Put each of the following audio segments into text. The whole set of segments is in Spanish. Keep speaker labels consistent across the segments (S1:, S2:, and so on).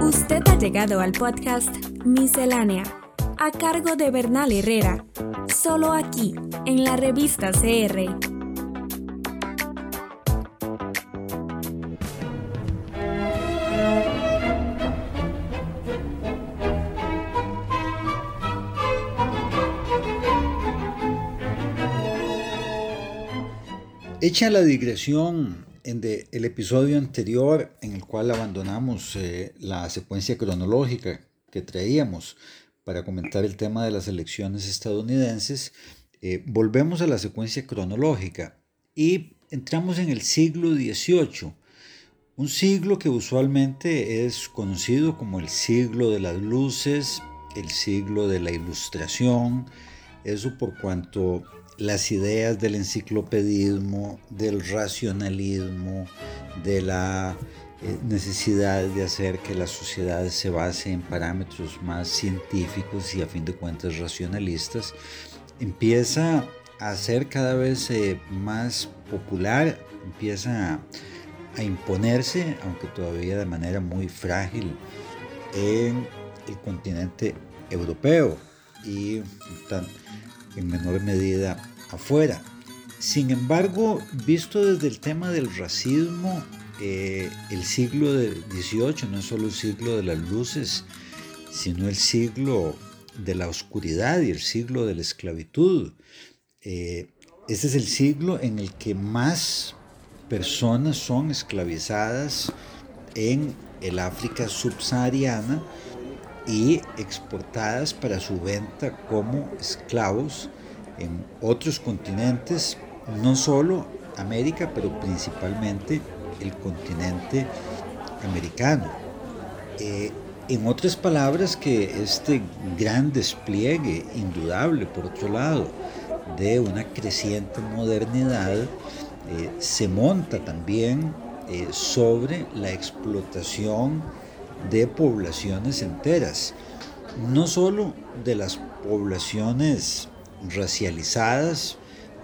S1: Usted ha llegado al podcast Miscelánea, a cargo de Bernal Herrera, solo aquí, en la revista CR.
S2: Hecha la digresión en el episodio anterior en el cual abandonamos eh, la secuencia cronológica que traíamos para comentar el tema de las elecciones estadounidenses, eh, volvemos a la secuencia cronológica y entramos en el siglo XVIII, un siglo que usualmente es conocido como el siglo de las luces, el siglo de la ilustración, eso por cuanto las ideas del enciclopedismo, del racionalismo, de la eh, necesidad de hacer que la sociedad se base en parámetros más científicos y a fin de cuentas racionalistas, empieza a ser cada vez eh, más popular, empieza a, imponerse, aunque todavía de manera muy frágil, en el continente europeo y en menor medida afuera. Sin embargo, visto desde el tema del racismo, eh, el siglo XVIII no es solo el siglo de las luces, sino el siglo de la oscuridad y el siglo de la esclavitud. Este es el siglo en el que más personas son esclavizadas en el África subsahariana y exportadas para su venta como esclavos en otros continentes, no solo América, pero principalmente el continente americano. Eh, en otras palabras, que este gran despliegue, indudable por otro lado, de una creciente modernidad, eh, se monta también eh, sobre la explotación de poblaciones enteras, no solo de las poblaciones racializadas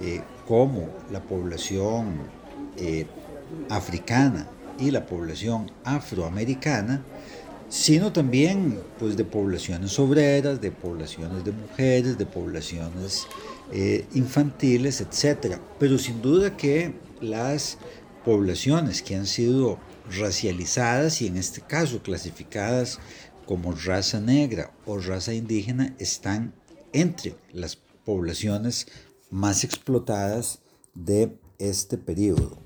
S2: eh, como la población eh, africana y la población afroamericana, sino también pues, de poblaciones obreras, de poblaciones de mujeres, de poblaciones eh, infantiles, etc. Pero sin duda que las poblaciones que han sido racializadas y en este caso clasificadas como raza negra o raza indígena están entre las poblaciones más explotadas de este periodo.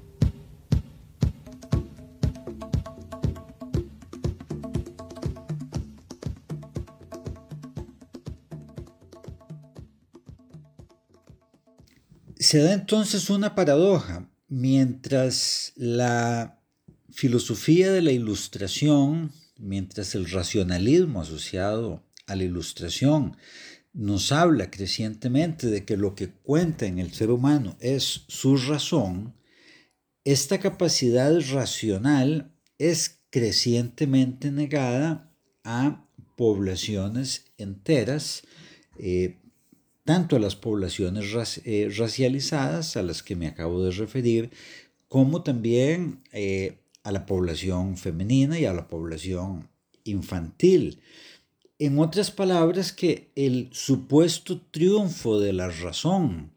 S2: Se da entonces una paradoja. Mientras la filosofía de la ilustración, mientras el racionalismo asociado a la ilustración nos habla crecientemente de que lo que cuenta en el ser humano es su razón, esta capacidad racional es crecientemente negada a poblaciones enteras, eh, tanto a las poblaciones eh, racializadas a las que me acabo de referir, como también eh, a la población femenina y a la población infantil. En otras palabras, que el supuesto triunfo de la razón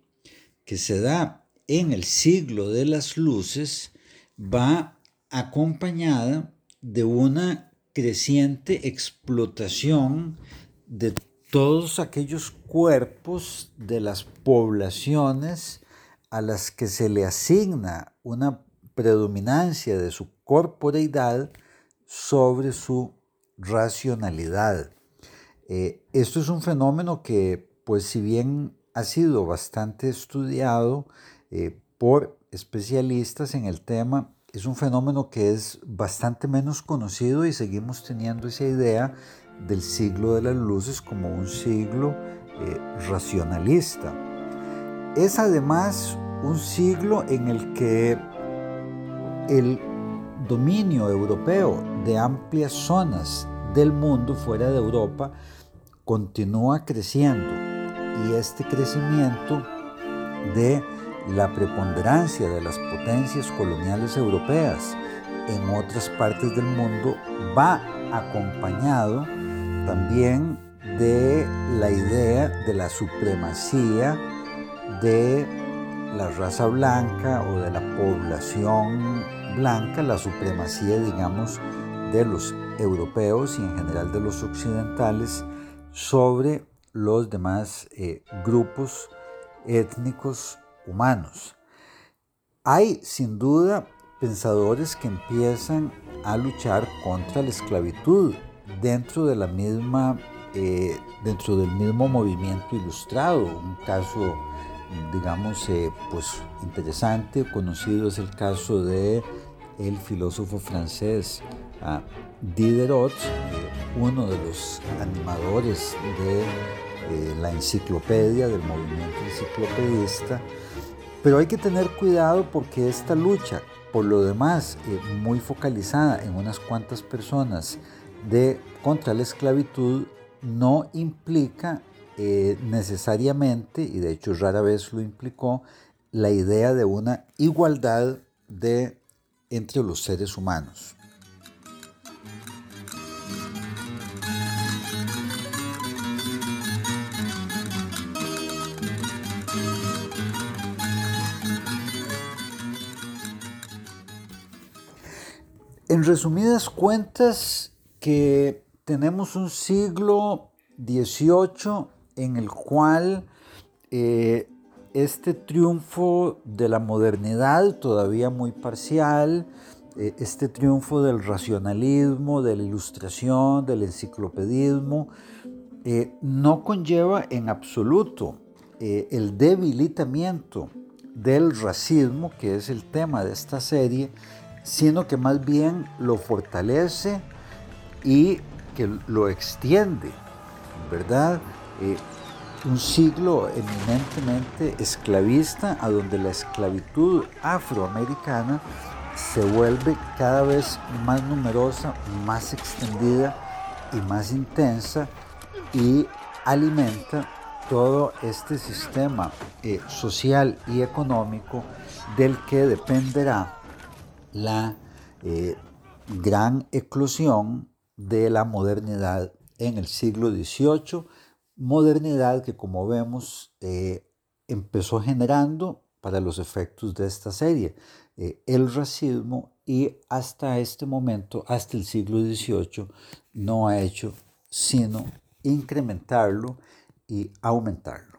S2: que se da en el siglo de las luces va acompañada de una creciente explotación de todos aquellos cuerpos de las poblaciones a las que se le asigna una predominancia de su corporeidad sobre su racionalidad. Eh, esto es un fenómeno que, pues si bien ha sido bastante estudiado eh, por especialistas en el tema, es un fenómeno que es bastante menos conocido y seguimos teniendo esa idea del siglo de las luces como un siglo eh, racionalista. Es además un siglo en el que el dominio europeo de amplias zonas del mundo fuera de Europa continúa creciendo. Y este crecimiento de la preponderancia de las potencias coloniales europeas en otras partes del mundo va acompañado también de la idea de la supremacía de la raza blanca o de la población blanca, la supremacía, digamos, de los europeos y en general de los occidentales sobre los demás eh, grupos étnicos humanos. Hay sin duda pensadores que empiezan a luchar contra la esclavitud dentro de la misma eh, dentro del mismo movimiento ilustrado. Un caso, digamos, eh, pues interesante, conocido es el caso de el filósofo francés uh, Diderot, uno de los animadores de la enciclopedia, del movimiento enciclopedista. Pero hay que tener cuidado porque esta lucha, por lo demás, muy focalizada en unas cuantas personas de contra la esclavitud, no implica eh, necesariamente, y de hecho rara vez lo implicó, la idea de una igualdad de, entre los seres humanos. En resumidas cuentas, que tenemos un siglo XVIII en el cual eh, este triunfo de la modernidad, todavía muy parcial, eh, este triunfo del racionalismo, de la ilustración, del enciclopedismo, eh, no conlleva en absoluto el debilitamiento del racismo, que es el tema de esta serie, sino que más bien lo fortalece y que lo extiende, ¿verdad? Eh, un siglo eminentemente esclavista, a donde la esclavitud afroamericana se vuelve cada vez más numerosa, más extendida y más intensa y alimenta todo este sistema eh, social y económico del que dependerá la eh, gran eclosión de la modernidad en el siglo XVIII, modernidad que como vemos eh, empezó generando para los efectos de esta serie eh, el racismo y hasta este momento, hasta el siglo XVIII, no ha hecho sino incrementarlo y aumentarlo.